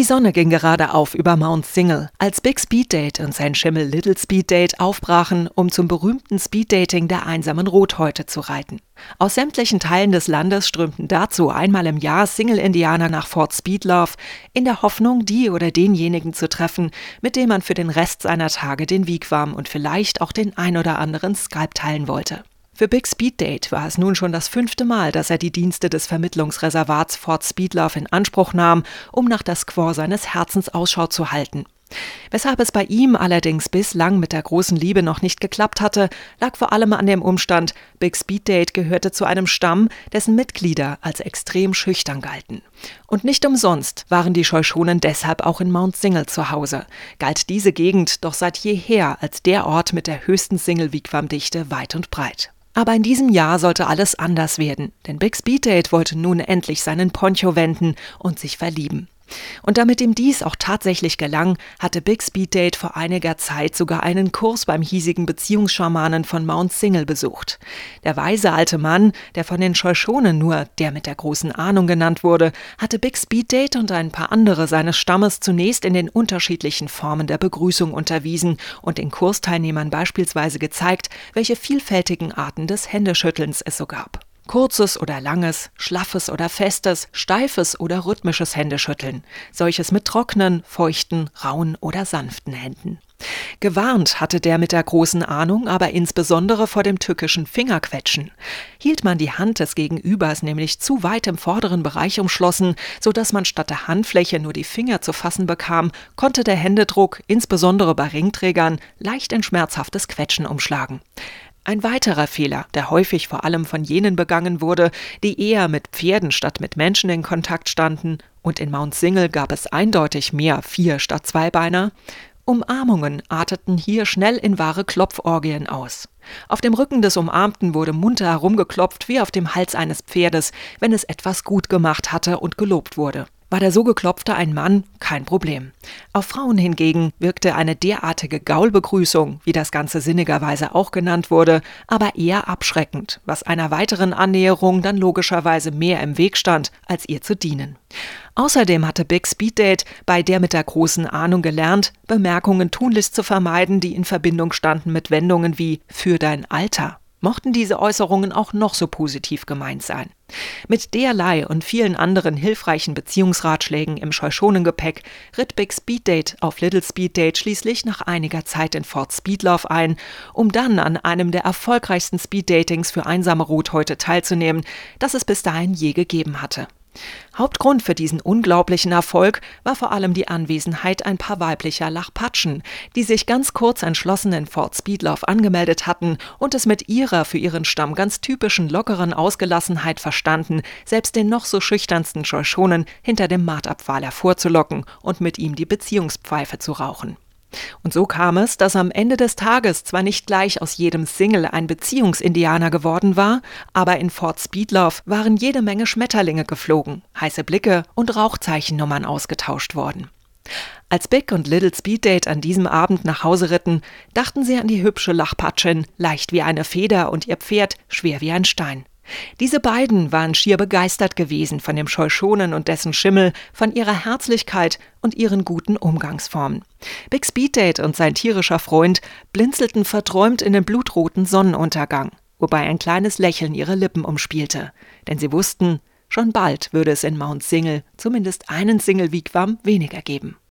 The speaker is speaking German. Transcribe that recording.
Die Sonne ging gerade auf über Mount Single, als Big Speed Date und sein Schimmel Little Speed Date aufbrachen, um zum berühmten Speed Dating der einsamen Rothäute zu reiten. Aus sämtlichen Teilen des Landes strömten dazu einmal im Jahr Single-Indianer nach Fort Speedlove, in der Hoffnung, die oder denjenigen zu treffen, mit dem man für den Rest seiner Tage den Wigwam und vielleicht auch den ein oder anderen Skype teilen wollte. Für Big Speed Date war es nun schon das fünfte Mal, dass er die Dienste des Vermittlungsreservats Fort Speedlove in Anspruch nahm, um nach der Squaw seines Herzens Ausschau zu halten. Weshalb es bei ihm allerdings bislang mit der großen Liebe noch nicht geklappt hatte, lag vor allem an dem Umstand, Big Speed Date gehörte zu einem Stamm, dessen Mitglieder als extrem schüchtern galten. Und nicht umsonst waren die Scheuschonen deshalb auch in Mount Single zu Hause, galt diese Gegend doch seit jeher als der Ort mit der höchsten Single-Wigwam-Dichte weit und breit. Aber in diesem Jahr sollte alles anders werden, denn Big Speed Date wollte nun endlich seinen Poncho wenden und sich verlieben. Und damit ihm dies auch tatsächlich gelang, hatte Big Speed Date vor einiger Zeit sogar einen Kurs beim hiesigen Beziehungsschamanen von Mount Single besucht. Der weise alte Mann, der von den Scheuschonen nur der mit der großen Ahnung genannt wurde, hatte Big Speed Date und ein paar andere seines Stammes zunächst in den unterschiedlichen Formen der Begrüßung unterwiesen und den Kursteilnehmern beispielsweise gezeigt, welche vielfältigen Arten des Händeschüttelns es so gab. Kurzes oder langes, schlaffes oder festes, steifes oder rhythmisches Händeschütteln, solches mit trockenen, feuchten, rauen oder sanften Händen. Gewarnt hatte der mit der großen Ahnung aber insbesondere vor dem tückischen Fingerquetschen. Hielt man die Hand des Gegenübers nämlich zu weit im vorderen Bereich umschlossen, so dass man statt der Handfläche nur die Finger zu fassen bekam, konnte der Händedruck, insbesondere bei Ringträgern, leicht in schmerzhaftes Quetschen umschlagen. Ein weiterer Fehler, der häufig vor allem von jenen begangen wurde, die eher mit Pferden statt mit Menschen in Kontakt standen, und in Mount Single gab es eindeutig mehr Vier- statt Zweibeiner, Umarmungen arteten hier schnell in wahre Klopforgien aus. Auf dem Rücken des Umarmten wurde munter herumgeklopft wie auf dem Hals eines Pferdes, wenn es etwas gut gemacht hatte und gelobt wurde. War der so geklopfte ein Mann, kein Problem. Auf Frauen hingegen wirkte eine derartige Gaulbegrüßung, wie das Ganze sinnigerweise auch genannt wurde, aber eher abschreckend, was einer weiteren Annäherung dann logischerweise mehr im Weg stand, als ihr zu dienen. Außerdem hatte Big Speed Date bei der mit der großen Ahnung gelernt, Bemerkungen tunlichst zu vermeiden, die in Verbindung standen mit Wendungen wie für dein Alter mochten diese Äußerungen auch noch so positiv gemeint sein. Mit derlei und vielen anderen hilfreichen Beziehungsratschlägen im Scheuschonengepäck ritt Big Speed Date auf Little Speed Date schließlich nach einiger Zeit in Fort Speedlove ein, um dann an einem der erfolgreichsten Speed Datings für einsame Rothäute teilzunehmen, das es bis dahin je gegeben hatte. Hauptgrund für diesen unglaublichen Erfolg war vor allem die Anwesenheit ein paar weiblicher Lachpatschen, die sich ganz kurz entschlossen in Fort Speedlove angemeldet hatten und es mit ihrer für ihren Stamm ganz typischen lockeren Ausgelassenheit verstanden, selbst den noch so schüchternsten Scheuchonen hinter dem Martabpfahl hervorzulocken und mit ihm die Beziehungspfeife zu rauchen. Und so kam es, dass am Ende des Tages zwar nicht gleich aus jedem Single ein Beziehungsindianer geworden war, aber in Fort Speedlove waren jede Menge Schmetterlinge geflogen, heiße Blicke und Rauchzeichennummern ausgetauscht worden. Als Big und Little Speeddate an diesem Abend nach Hause ritten, dachten sie an die hübsche Lachpatschin, leicht wie eine Feder und ihr Pferd schwer wie ein Stein. Diese beiden waren schier begeistert gewesen von dem Scheuschonen und dessen Schimmel, von ihrer Herzlichkeit und ihren guten Umgangsformen. Big Speed Date und sein tierischer Freund blinzelten verträumt in den blutroten Sonnenuntergang, wobei ein kleines Lächeln ihre Lippen umspielte, denn sie wussten, schon bald würde es in Mount Single zumindest einen Single Wigwam weniger geben.